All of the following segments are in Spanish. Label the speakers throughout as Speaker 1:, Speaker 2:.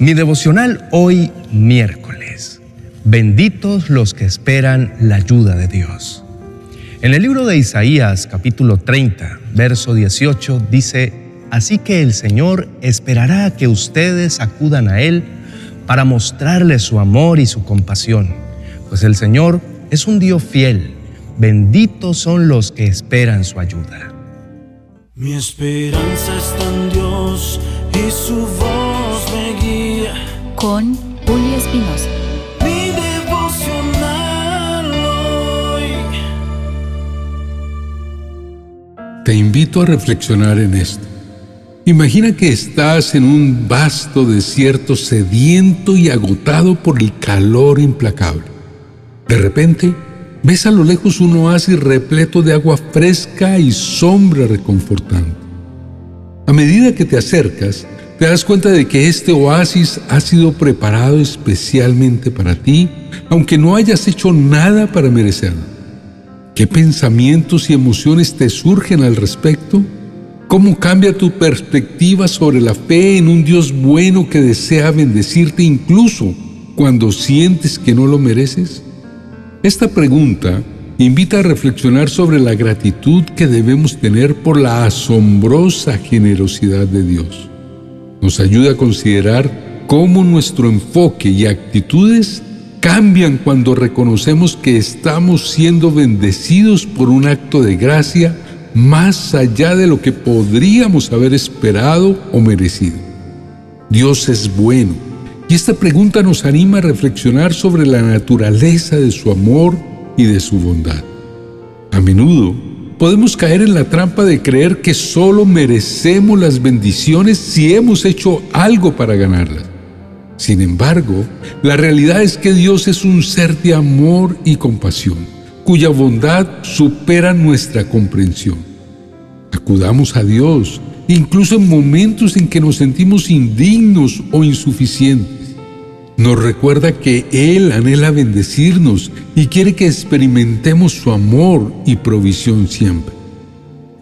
Speaker 1: Mi devocional hoy miércoles. Benditos los que esperan la ayuda de Dios. En el libro de Isaías capítulo 30, verso 18 dice, Así que el Señor esperará a que ustedes acudan a Él para mostrarle su amor y su compasión, pues el Señor es un Dios fiel. Benditos son los que esperan su ayuda.
Speaker 2: Mi esperanza está en Dios y su voz me guía.
Speaker 3: Con Julio Espinosa.
Speaker 2: Mi devocional hoy.
Speaker 4: Te invito a reflexionar en esto. Imagina que estás en un vasto desierto sediento y agotado por el calor implacable. De repente, ves a lo lejos un oasis repleto de agua fresca y sombra reconfortante. A medida que te acercas, te das cuenta de que este oasis ha sido preparado especialmente para ti, aunque no hayas hecho nada para merecerlo. ¿Qué pensamientos y emociones te surgen al respecto? ¿Cómo cambia tu perspectiva sobre la fe en un Dios bueno que desea bendecirte incluso cuando sientes que no lo mereces? Esta pregunta invita a reflexionar sobre la gratitud que debemos tener por la asombrosa generosidad de Dios. Nos ayuda a considerar cómo nuestro enfoque y actitudes cambian cuando reconocemos que estamos siendo bendecidos por un acto de gracia más allá de lo que podríamos haber esperado o merecido. Dios es bueno y esta pregunta nos anima a reflexionar sobre la naturaleza de su amor y de su bondad. A menudo podemos caer en la trampa de creer que solo merecemos las bendiciones si hemos hecho algo para ganarlas. Sin embargo, la realidad es que Dios es un ser de amor y compasión, cuya bondad supera nuestra comprensión. Acudamos a Dios, incluso en momentos en que nos sentimos indignos o insuficientes nos recuerda que Él anhela bendecirnos y quiere que experimentemos su amor y provisión siempre.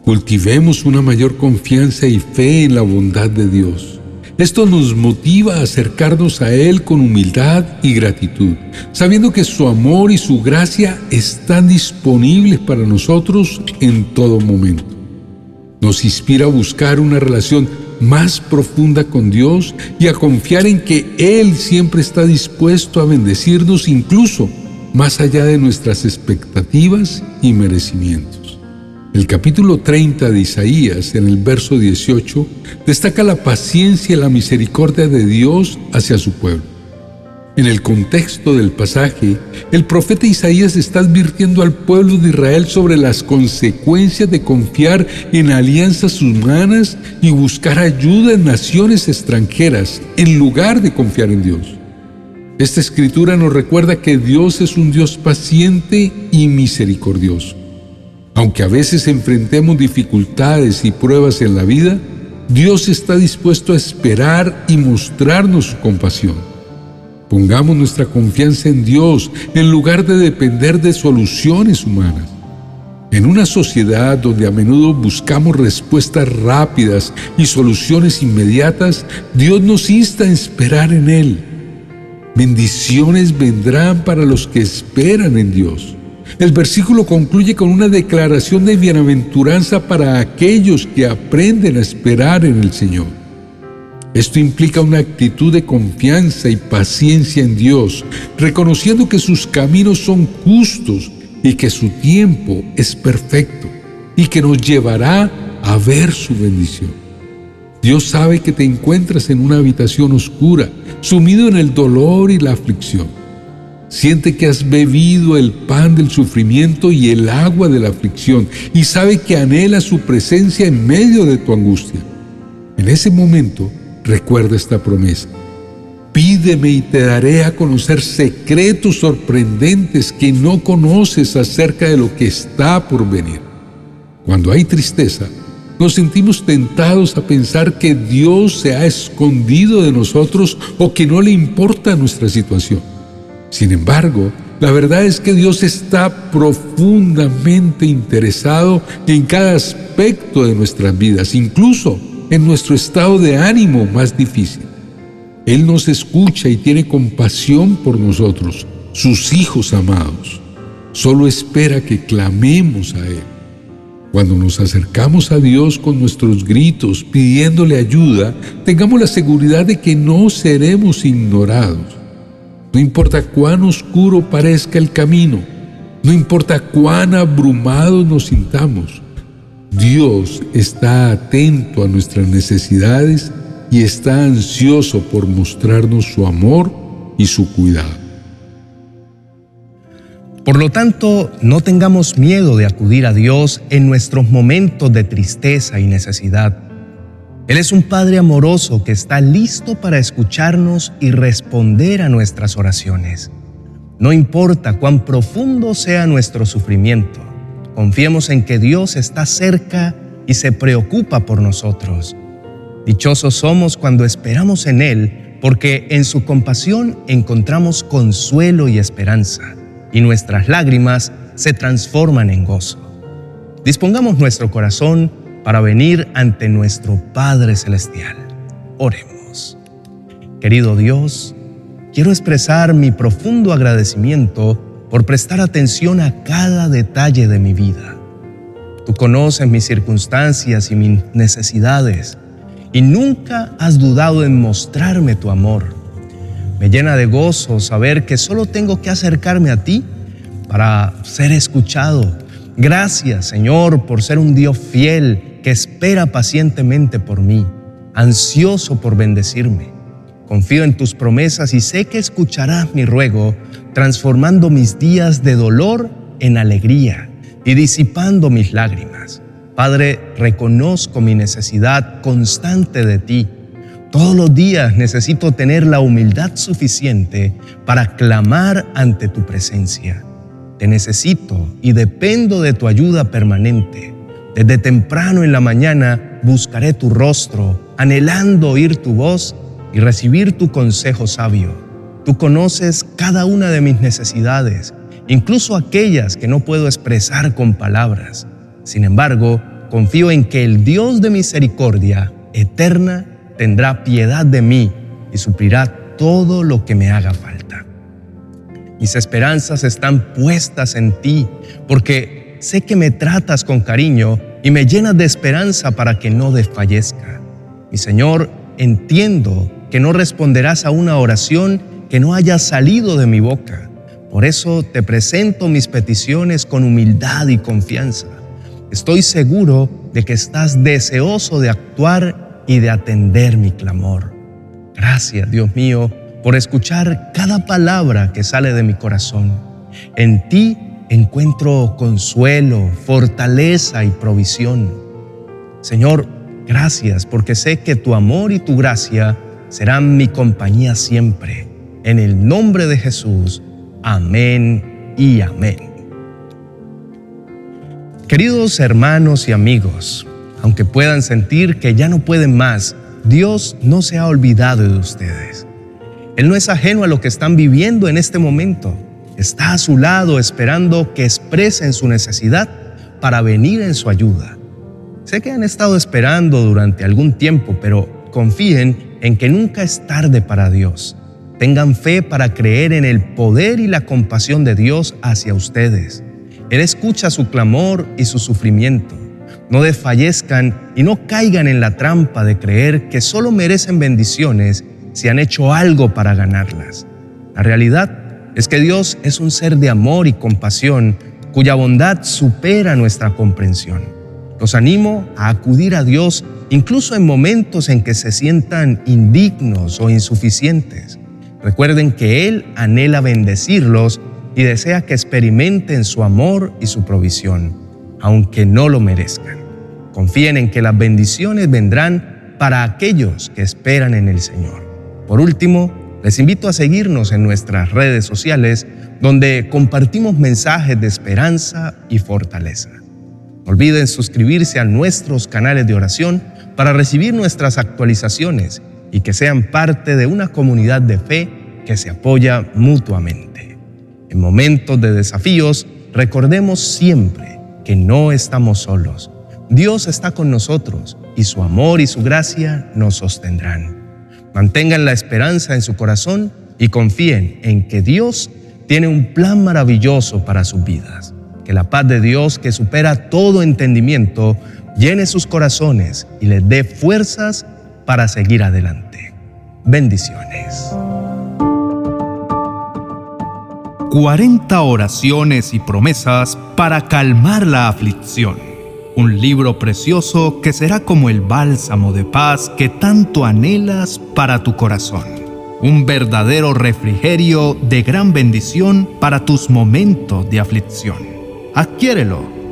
Speaker 4: Cultivemos una mayor confianza y fe en la bondad de Dios. Esto nos motiva a acercarnos a Él con humildad y gratitud, sabiendo que su amor y su gracia están disponibles para nosotros en todo momento. Nos inspira a buscar una relación más profunda con Dios y a confiar en que Él siempre está dispuesto a bendecirnos incluso más allá de nuestras expectativas y merecimientos. El capítulo 30 de Isaías, en el verso 18, destaca la paciencia y la misericordia de Dios hacia su pueblo. En el contexto del pasaje, el profeta Isaías está advirtiendo al pueblo de Israel sobre las consecuencias de confiar en alianzas humanas y buscar ayuda en naciones extranjeras en lugar de confiar en Dios. Esta escritura nos recuerda que Dios es un Dios paciente y misericordioso. Aunque a veces enfrentemos dificultades y pruebas en la vida, Dios está dispuesto a esperar y mostrarnos su compasión. Pongamos nuestra confianza en Dios en lugar de depender de soluciones humanas. En una sociedad donde a menudo buscamos respuestas rápidas y soluciones inmediatas, Dios nos insta a esperar en Él. Bendiciones vendrán para los que esperan en Dios. El versículo concluye con una declaración de bienaventuranza para aquellos que aprenden a esperar en el Señor. Esto implica una actitud de confianza y paciencia en Dios, reconociendo que sus caminos son justos y que su tiempo es perfecto y que nos llevará a ver su bendición. Dios sabe que te encuentras en una habitación oscura, sumido en el dolor y la aflicción. Siente que has bebido el pan del sufrimiento y el agua de la aflicción y sabe que anhela su presencia en medio de tu angustia. En ese momento, Recuerda esta promesa. Pídeme y te daré a conocer secretos sorprendentes que no conoces acerca de lo que está por venir. Cuando hay tristeza, nos sentimos tentados a pensar que Dios se ha escondido de nosotros o que no le importa nuestra situación. Sin embargo, la verdad es que Dios está profundamente interesado en cada aspecto de nuestras vidas, incluso en nuestro estado de ánimo más difícil. Él nos escucha y tiene compasión por nosotros, sus hijos amados. Solo espera que clamemos a Él. Cuando nos acercamos a Dios con nuestros gritos pidiéndole ayuda, tengamos la seguridad de que no seremos ignorados. No importa cuán oscuro parezca el camino, no importa cuán abrumados nos sintamos, Dios está atento a nuestras necesidades y está ansioso por mostrarnos su amor y su cuidado.
Speaker 1: Por lo tanto, no tengamos miedo de acudir a Dios en nuestros momentos de tristeza y necesidad. Él es un Padre amoroso que está listo para escucharnos y responder a nuestras oraciones. No importa cuán profundo sea nuestro sufrimiento, confiemos en que Dios está cerca y se preocupa por nosotros. Dichosos somos cuando esperamos en Él, porque en su compasión encontramos consuelo y esperanza y nuestras lágrimas se transforman en gozo. Dispongamos nuestro corazón para venir ante nuestro Padre Celestial. Oremos. Querido Dios, quiero expresar mi profundo agradecimiento por prestar atención a cada detalle de mi vida. Tú conoces mis circunstancias y mis necesidades y nunca has dudado en mostrarme tu amor me llena de gozo saber que solo tengo que acercarme a ti para ser escuchado. Gracias, Señor, por ser un Dios fiel que espera pacientemente por mí, ansioso por bendecirme. Confío en tus promesas y sé que escucharás mi ruego, transformando mis días de dolor en alegría y disipando mis lágrimas. Padre, reconozco mi necesidad constante de ti todos los días necesito tener la humildad suficiente para clamar ante tu presencia. Te necesito y dependo de tu ayuda permanente. Desde temprano en la mañana buscaré tu rostro, anhelando oír tu voz y recibir tu consejo sabio. Tú conoces cada una de mis necesidades, incluso aquellas que no puedo expresar con palabras. Sin embargo, confío en que el Dios de misericordia eterna tendrá piedad de mí y suplirá todo lo que me haga falta. Mis esperanzas están puestas en ti, porque sé que me tratas con cariño y me llenas de esperanza para que no desfallezca. Mi Señor, entiendo que no responderás a una oración que no haya salido de mi boca. Por eso te presento mis peticiones con humildad y confianza. Estoy seguro de que estás deseoso de actuar y de atender mi clamor. Gracias, Dios mío, por escuchar cada palabra que sale de mi corazón. En ti encuentro consuelo, fortaleza y provisión. Señor, gracias porque sé que tu amor y tu gracia serán mi compañía siempre. En el nombre de Jesús, amén y amén. Queridos hermanos y amigos, aunque puedan sentir que ya no pueden más, Dios no se ha olvidado de ustedes. Él no es ajeno a lo que están viviendo en este momento. Está a su lado esperando que expresen su necesidad para venir en su ayuda. Sé que han estado esperando durante algún tiempo, pero confíen en que nunca es tarde para Dios. Tengan fe para creer en el poder y la compasión de Dios hacia ustedes. Él escucha su clamor y su sufrimiento no desfallezcan y no caigan en la trampa de creer que solo merecen bendiciones si han hecho algo para ganarlas. La realidad es que Dios es un ser de amor y compasión cuya bondad supera nuestra comprensión. Los animo a acudir a Dios incluso en momentos en que se sientan indignos o insuficientes. Recuerden que Él anhela bendecirlos y desea que experimenten su amor y su provisión aunque no lo merezcan. Confíen en que las bendiciones vendrán para aquellos que esperan en el Señor. Por último, les invito a seguirnos en nuestras redes sociales donde compartimos mensajes de esperanza y fortaleza. No olviden suscribirse a nuestros canales de oración para recibir nuestras actualizaciones y que sean parte de una comunidad de fe que se apoya mutuamente. En momentos de desafíos, recordemos siempre que no estamos solos. Dios está con nosotros y su amor y su gracia nos sostendrán.
Speaker 5: Mantengan la esperanza en su corazón y confíen en que Dios tiene un plan maravilloso para sus vidas. Que la paz de Dios, que supera todo entendimiento, llene sus corazones y les dé fuerzas para seguir adelante. Bendiciones.
Speaker 1: 40 oraciones y promesas para calmar la aflicción. Un libro precioso que será como el bálsamo de paz que tanto anhelas para tu corazón. Un verdadero refrigerio de gran bendición para tus momentos de aflicción. Adquiérelo